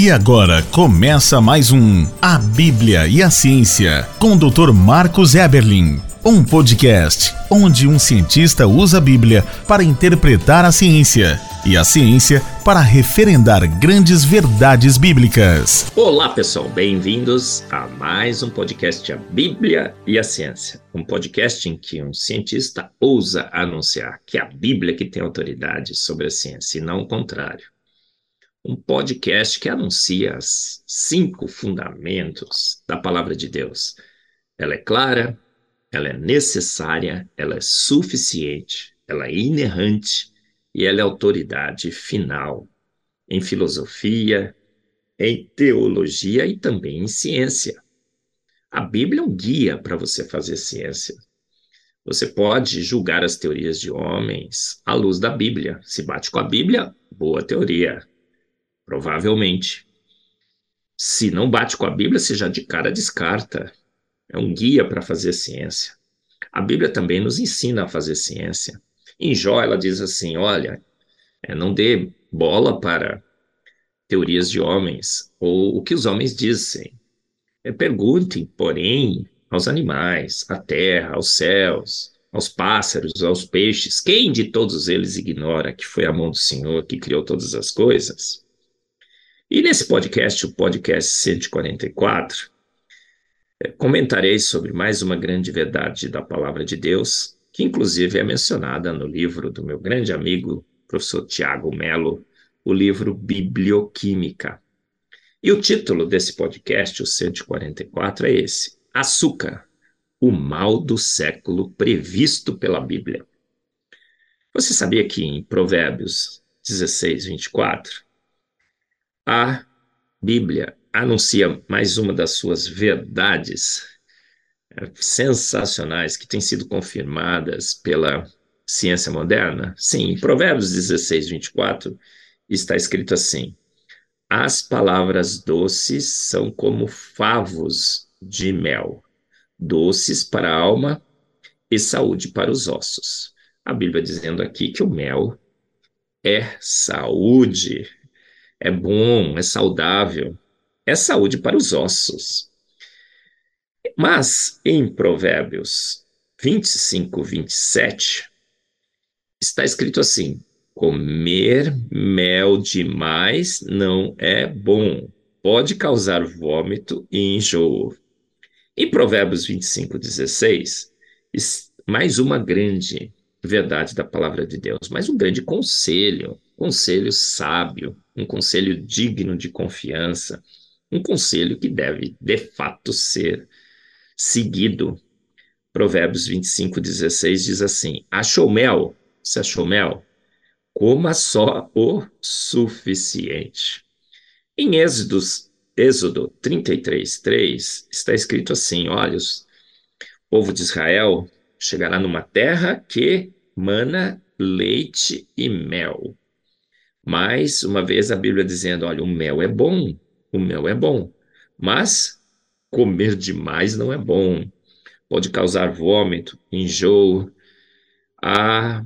E agora começa mais um A Bíblia e a Ciência com o Dr. Marcos Eberlin. Um podcast onde um cientista usa a Bíblia para interpretar a ciência e a ciência para referendar grandes verdades bíblicas. Olá, pessoal, bem-vindos a mais um podcast A Bíblia e a Ciência. Um podcast em que um cientista ousa anunciar que a Bíblia que tem autoridade sobre a ciência e não o contrário. Um podcast que anuncia os cinco fundamentos da palavra de Deus. Ela é clara, ela é necessária, ela é suficiente, ela é inerrante e ela é autoridade final em filosofia, em teologia e também em ciência. A Bíblia é um guia para você fazer ciência. Você pode julgar as teorias de homens à luz da Bíblia. Se bate com a Bíblia, boa teoria. Provavelmente. Se não bate com a Bíblia, você já de cara descarta. É um guia para fazer ciência. A Bíblia também nos ensina a fazer ciência. Em Jó, ela diz assim: olha, é, não dê bola para teorias de homens ou o que os homens dizem. É, perguntem, porém, aos animais, à terra, aos céus, aos pássaros, aos peixes, quem de todos eles ignora que foi a mão do Senhor que criou todas as coisas? E nesse podcast, o podcast 144, é, comentarei sobre mais uma grande verdade da palavra de Deus que inclusive é mencionada no livro do meu grande amigo, professor Tiago Melo, o livro Biblioquímica. E o título desse podcast, o 144, é esse: Açúcar, o mal do século previsto pela Bíblia. Você sabia que em Provérbios 16, 24, a Bíblia anuncia mais uma das suas verdades sensacionais que têm sido confirmadas pela ciência moderna? Sim, em Provérbios 16, 24, está escrito assim: As palavras doces são como favos de mel, doces para a alma e saúde para os ossos. A Bíblia dizendo aqui que o mel é saúde, é bom, é saudável, é saúde para os ossos. Mas em Provérbios 25, 27, está escrito assim: comer mel demais não é bom, pode causar vômito e enjoo. Em Provérbios 25, 16, mais uma grande verdade da palavra de Deus, mais um grande conselho, conselho sábio, um conselho digno de confiança, um conselho que deve de fato ser seguido. Provérbios 25, 16 diz assim: Achou mel? Se achou mel? Coma só o suficiente. Em Êxodos, Êxodo 33, 3, está escrito assim: Olha, o povo de Israel chegará numa terra que mana leite e mel. Mais uma vez a Bíblia dizendo: olha, o mel é bom, o mel é bom, mas Comer demais não é bom. Pode causar vômito, enjoo. A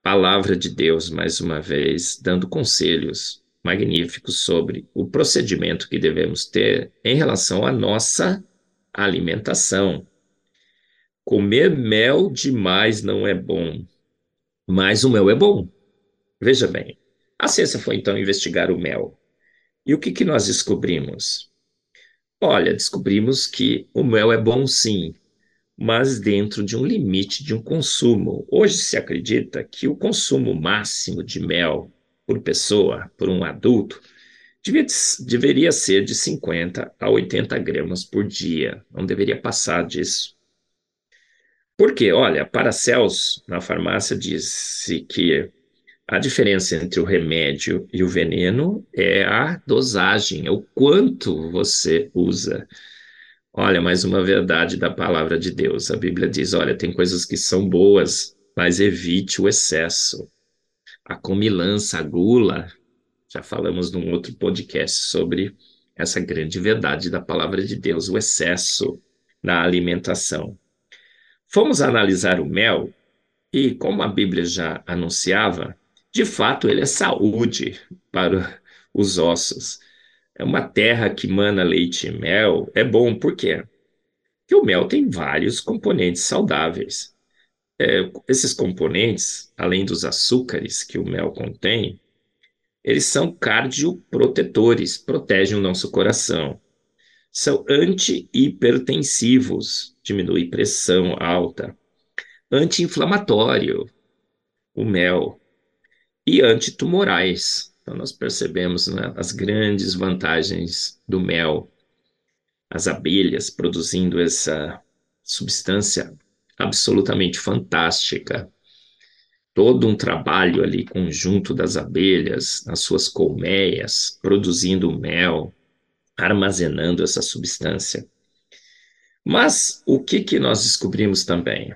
palavra de Deus, mais uma vez, dando conselhos magníficos sobre o procedimento que devemos ter em relação à nossa alimentação. Comer mel demais não é bom, mas o mel é bom. Veja bem, a ciência foi então investigar o mel. E o que, que nós descobrimos? Olha, descobrimos que o mel é bom sim, mas dentro de um limite de um consumo. Hoje se acredita que o consumo máximo de mel por pessoa, por um adulto, devia, deveria ser de 50 a 80 gramas por dia. Não deveria passar disso. Porque, olha, Paracelso, na farmácia, disse que a diferença entre o remédio e o veneno é a dosagem, é o quanto você usa. Olha, mais uma verdade da palavra de Deus. A Bíblia diz: olha, tem coisas que são boas, mas evite o excesso. A comilança, a gula. Já falamos num outro podcast sobre essa grande verdade da palavra de Deus, o excesso na alimentação. Fomos analisar o mel e, como a Bíblia já anunciava, de fato, ele é saúde para os ossos. é uma terra que mana leite e mel, é bom, por quê? Porque o mel tem vários componentes saudáveis. É, esses componentes, além dos açúcares que o mel contém, eles são cardioprotetores, protegem o nosso coração. São anti-hipertensivos, diminui pressão alta. Anti-inflamatório, o mel. E antitumorais, então, nós percebemos né, as grandes vantagens do mel, as abelhas produzindo essa substância absolutamente fantástica. Todo um trabalho ali conjunto das abelhas, nas suas colmeias, produzindo mel, armazenando essa substância. Mas o que, que nós descobrimos também?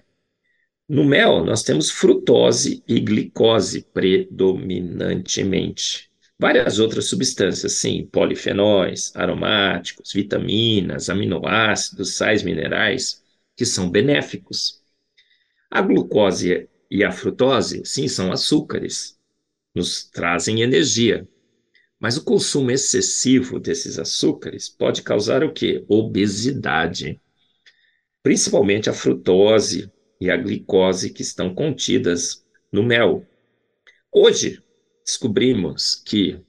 No mel, nós temos frutose e glicose predominantemente. Várias outras substâncias, sim, polifenóis, aromáticos, vitaminas, aminoácidos, sais minerais, que são benéficos. A glucose e a frutose, sim, são açúcares, nos trazem energia. Mas o consumo excessivo desses açúcares pode causar o quê? Obesidade. Principalmente a frutose, e a glicose que estão contidas no mel. Hoje, descobrimos que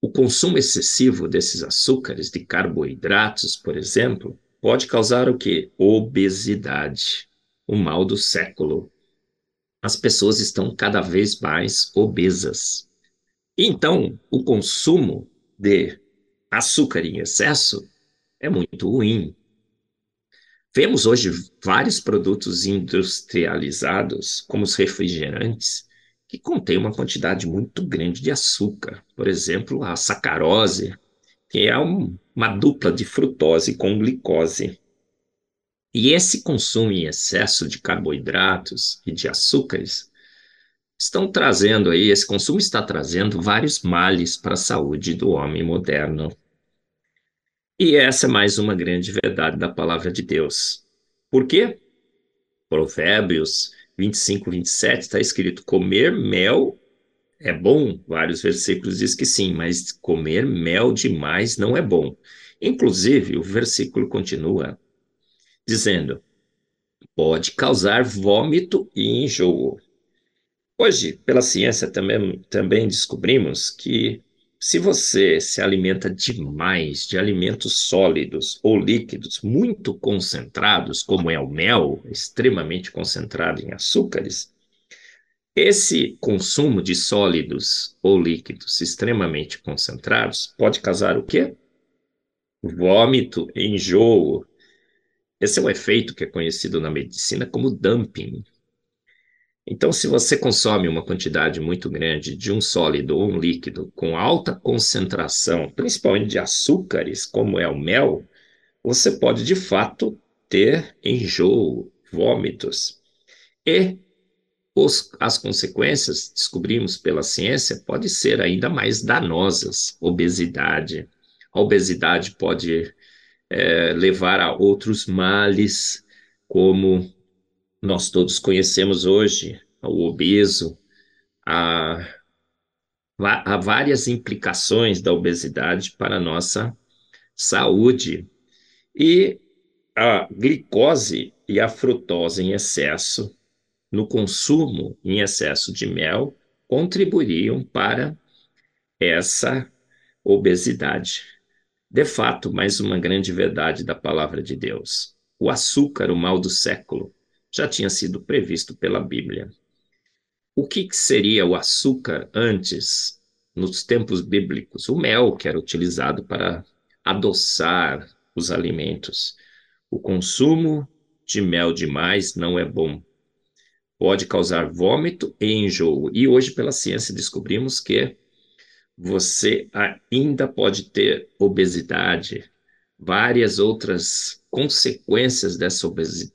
o consumo excessivo desses açúcares, de carboidratos, por exemplo, pode causar o que? Obesidade, o mal do século. As pessoas estão cada vez mais obesas. Então, o consumo de açúcar em excesso é muito ruim. Vemos hoje vários produtos industrializados, como os refrigerantes, que contêm uma quantidade muito grande de açúcar. Por exemplo, a sacarose, que é um, uma dupla de frutose com glicose. E esse consumo em excesso de carboidratos e de açúcares estão trazendo aí, esse consumo está trazendo vários males para a saúde do homem moderno. E essa é mais uma grande verdade da palavra de Deus. Por quê? Provérbios 25, 27 está escrito: comer mel é bom. Vários versículos diz que sim, mas comer mel demais não é bom. Inclusive, o versículo continua dizendo: pode causar vômito e enjoo. Hoje, pela ciência, também, também descobrimos que se você se alimenta demais de alimentos sólidos ou líquidos muito concentrados, como é o mel, extremamente concentrado em açúcares, esse consumo de sólidos ou líquidos extremamente concentrados pode causar o quê? Vômito, enjoo. Esse é um efeito que é conhecido na medicina como dumping. Então, se você consome uma quantidade muito grande de um sólido ou um líquido com alta concentração, principalmente de açúcares, como é o mel, você pode de fato ter enjoo, vômitos. E os, as consequências, descobrimos pela ciência, podem ser ainda mais danosas. Obesidade. A obesidade pode é, levar a outros males, como nós todos conhecemos hoje, o obeso, há, há várias implicações da obesidade para a nossa saúde. E a glicose e a frutose em excesso, no consumo em excesso de mel, contribuiriam para essa obesidade. De fato, mais uma grande verdade da palavra de Deus. O açúcar, o mal do século, já tinha sido previsto pela Bíblia. O que, seria o açúcar antes, nos tempos bíblicos? O mel, que era utilizado para adoçar os alimentos. O consumo de mel demais não é bom. Pode causar vômito e enjoo. E hoje, pela ciência, descobrimos que você ainda pode ter obesidade, várias outras consequências dessa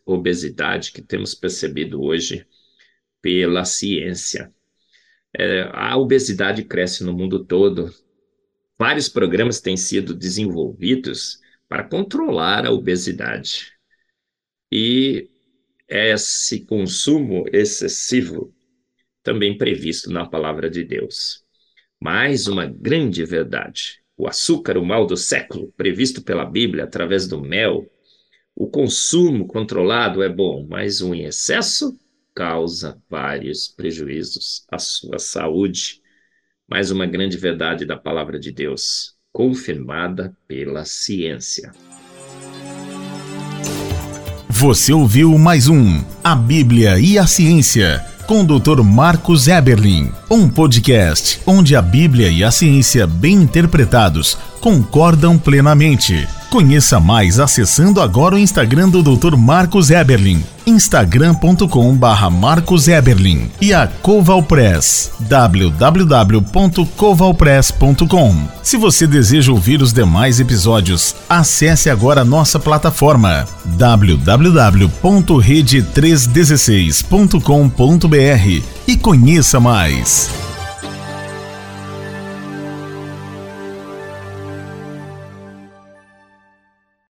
obesidade que temos percebido hoje pela ciência. É, a obesidade cresce no mundo todo. Vários programas têm sido desenvolvidos para controlar a obesidade. E esse consumo excessivo também previsto na palavra de Deus. Mais uma grande verdade o açúcar, o mal do século, previsto pela Bíblia através do mel. O consumo controlado é bom, mas o em excesso causa vários prejuízos à sua saúde. Mais uma grande verdade da palavra de Deus, confirmada pela ciência. Você ouviu mais um A Bíblia e a Ciência com o Dr. Marcos Eberlin, um podcast onde a Bíblia e a ciência bem interpretados concordam plenamente. Conheça mais acessando agora o Instagram do Dr. Marcos Eberlin, instagram.com/barra Marcos Eberlin e a Coval Press, www.covalpress.com. Se você deseja ouvir os demais episódios, acesse agora nossa plataforma www.rede316.com.br e conheça mais.